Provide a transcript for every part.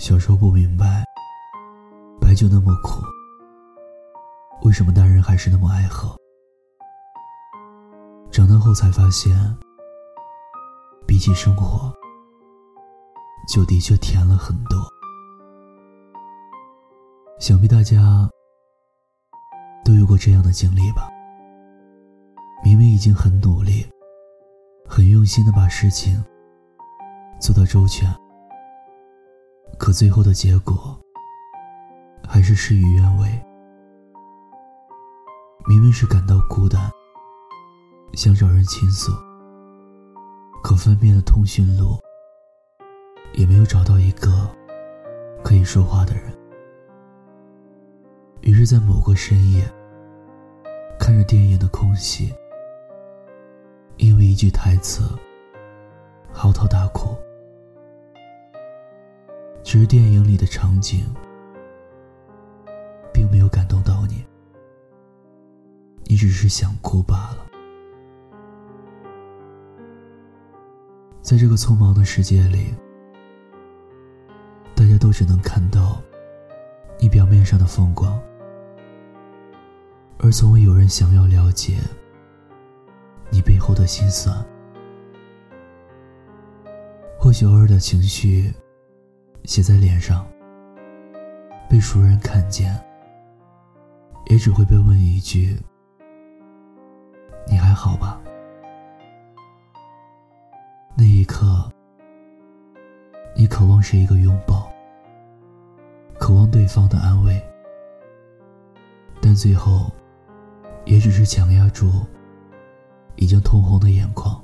小时候不明白，白酒那么苦，为什么大人还是那么爱喝？长大后才发现，比起生活，酒的确甜了很多。想必大家都有过这样的经历吧？明明已经很努力、很用心的把事情做到周全，可最后的结果还是事与愿违。明明是感到孤单，想找人倾诉，可翻遍了通讯录，也没有找到一个可以说话的人。于是，在某个深夜，看着电影的空隙，因为一句台词，嚎啕大哭。只是电影里的场景，并没有感动到你，你只是想哭罢了。在这个匆忙的世界里，大家都只能看到你表面上的风光。而从未有人想要了解你背后的心酸。或许偶尔的情绪写在脸上，被熟人看见，也只会被问一句：“你还好吧？”那一刻，你渴望是一个拥抱，渴望对方的安慰，但最后。也只是强压住已经通红的眼眶，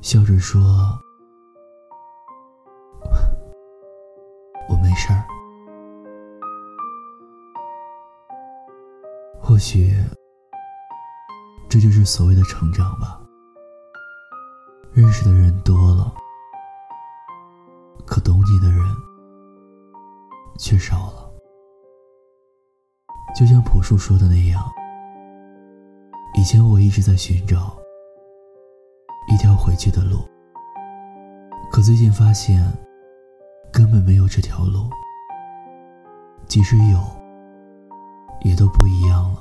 笑着说：“或许这就是所谓的成长吧。认识的人多了，可懂你的人却少了。就像朴树说的那样，以前我一直在寻找一条回去的路，可最近发现根本没有这条路，即使有，也都不一样了，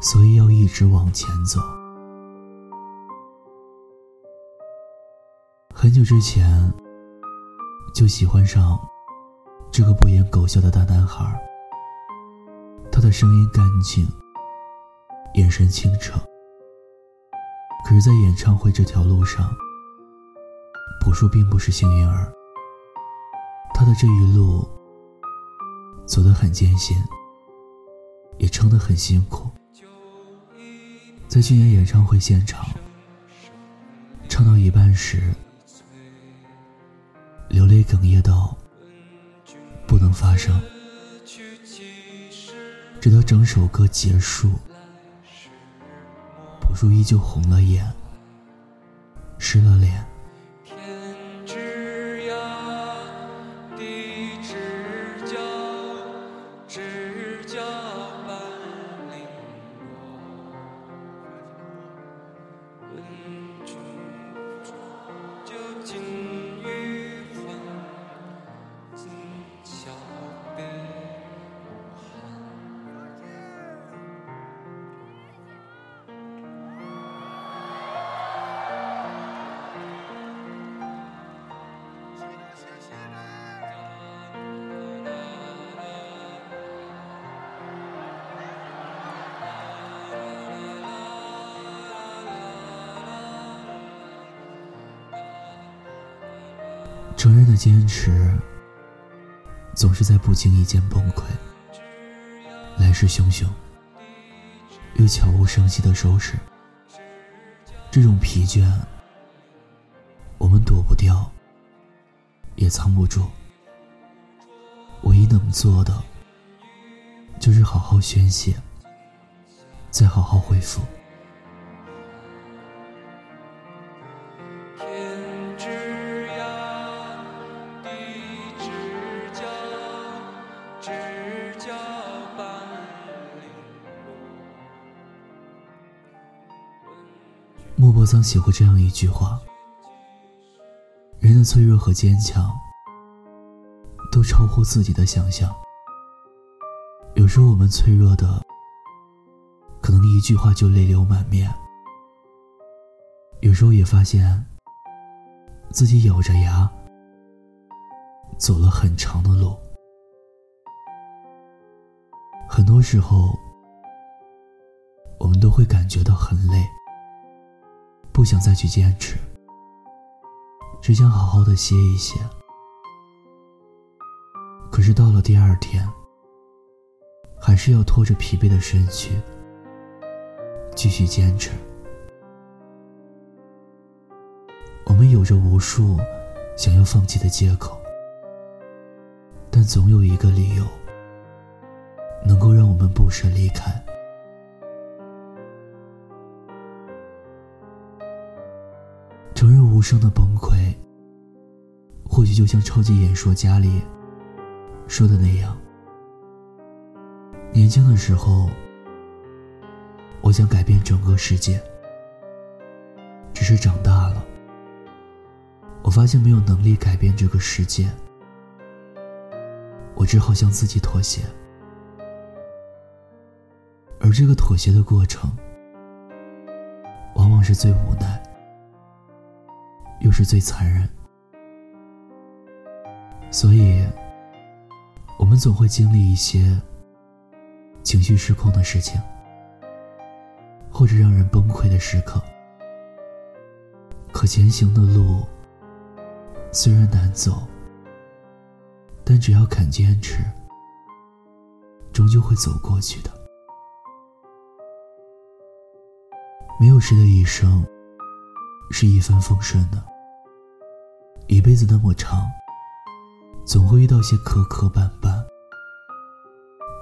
所以要一直往前走。很久之前就喜欢上这个不言狗笑的大男孩。他的声音干净，眼神清澈。可是，在演唱会这条路上，朴树并不是幸运儿。他的这一路走得很艰辛，也撑得很辛苦。在去年演唱会现场，唱到一半时，流泪哽咽到不能发声。直到整首歌结束，朴树依旧红了眼，湿了脸。成人的坚持，总是在不经意间崩溃，来势汹汹，又悄无声息的收拾。这种疲倦，我们躲不掉，也藏不住。唯一能做的，就是好好宣泄，再好好恢复。曾写过这样一句话：“人的脆弱和坚强，都超乎自己的想象。有时候我们脆弱的，可能一句话就泪流满面；有时候也发现自己咬着牙走了很长的路。很多时候，我们都会感觉到很累，不想再去坚持，只想好好的歇一歇。可是到了第二天，还是要拖着疲惫的身躯继续坚持。我们有着无数想要放弃的借口，但总有一个理由能够让我们不舍离开。无声的崩溃，或许就像超级演说家里说的那样。年轻的时候，我想改变整个世界。只是长大了，我发现没有能力改变这个世界，我只好向自己妥协。而这个妥协的过程，往往是最无奈，又是最残忍。所以，我们总会经历一些。情绪失控的事情，或者让人崩溃的时刻。可前行的路虽然难走，但只要肯坚持，终究会走过去的。没有谁的一生是一帆风顺的，一辈子那么长，总会遇到些磕磕绊绊。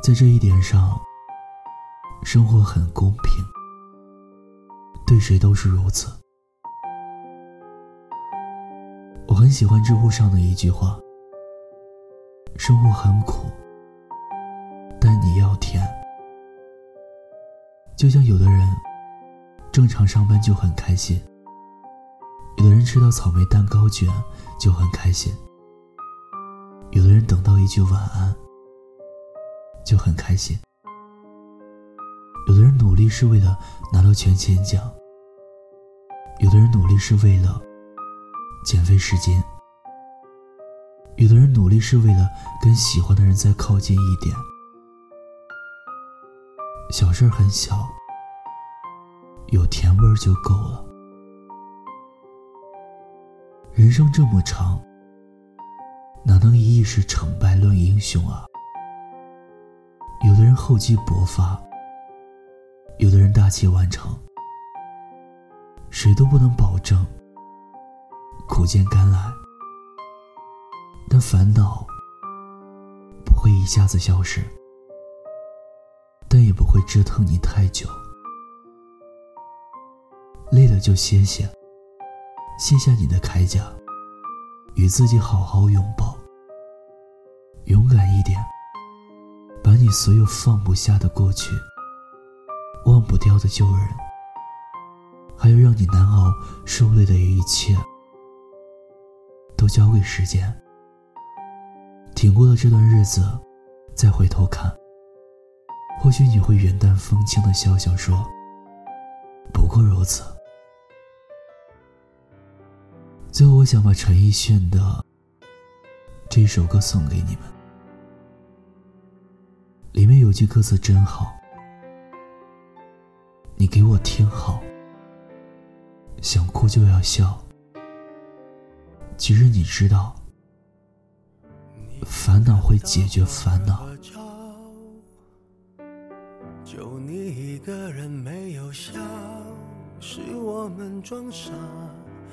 在这一点上，生活很公平，对谁都是如此。我很喜欢知乎上的一句话：“生活很苦，但你要甜。”就像有的人正常上班就很开心，有的人吃到草莓蛋糕卷就很开心，有的人等到一句晚安。就很开心。有的人努力是为了拿到全勤奖，有的人努力是为了减肥十斤，有的人努力是为了跟喜欢的人再靠近一点。小事很小，有甜味就够了。人生这么长，哪能以一时成败论英雄啊？有的人厚积薄发，有的人大器晚成，谁都不能保证苦尽甘来。但烦恼不会一下子消失，但也不会折腾你太久。累了就歇歇，卸下你的铠甲，与自己好好拥抱，勇敢一点。把你所有放不下的过去、忘不掉的旧人，还有让你难熬、受累的一切，都交给时间。挺过了这段日子，再回头看，或许你会云淡风轻的笑笑说：“不过如此。”最后，我想把陈奕迅的这首歌送给你们。里面有句歌词真好，你给我听好，想哭就要笑。其实你知道，烦恼会解决烦恼。就你一个人没有笑，是我们装傻，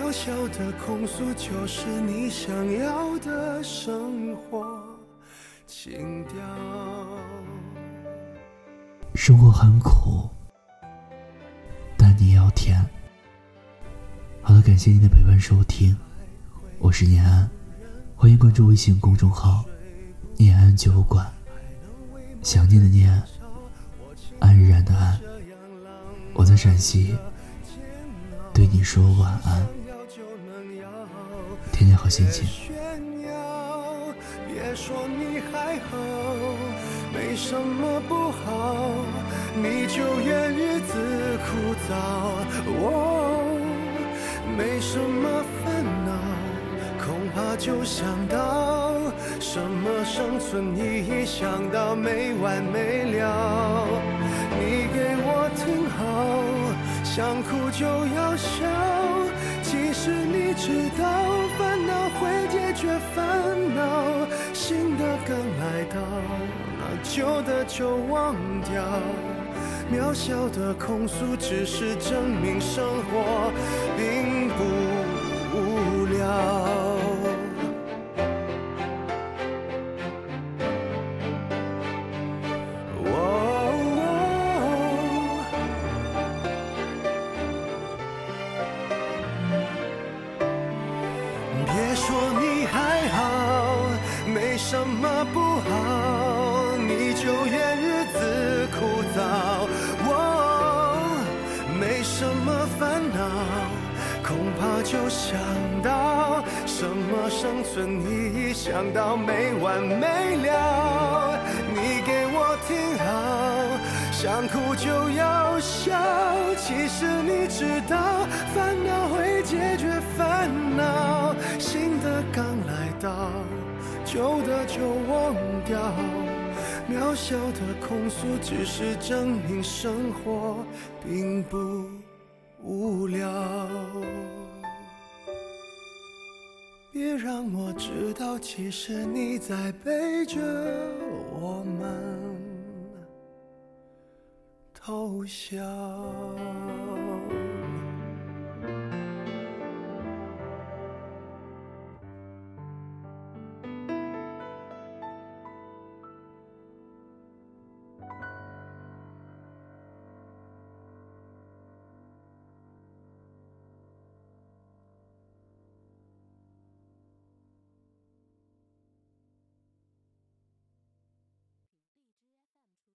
渺小的控诉，就是你想要的生活情调。生活很苦，但你要甜。好了，感谢您的陪伴收听，我是念安，欢迎关注微信公众号“念安酒馆”。想念的念，安然的安，我在陕西，对你说晚安。天天好心情。别说你还好，没什么不好，你就怨日子枯燥。哦，没什么烦恼，恐怕就想到什么生存意义，想到没完没了。你给我听好，想哭就要笑。知道，烦恼会解决烦恼，新的刚来到，那旧的就忘掉。渺小的控诉，只是证明生活并不无聊。不好，你就怨日子枯燥。我没什么烦恼，恐怕就想到什么生存意义，想到没完没了。你给我听好，想哭就要笑。其实你知道，烦恼会解决烦恼，旧的就忘掉，渺小的控诉只是证明生活并不无聊。别让我知道，其实你在背着我们偷笑。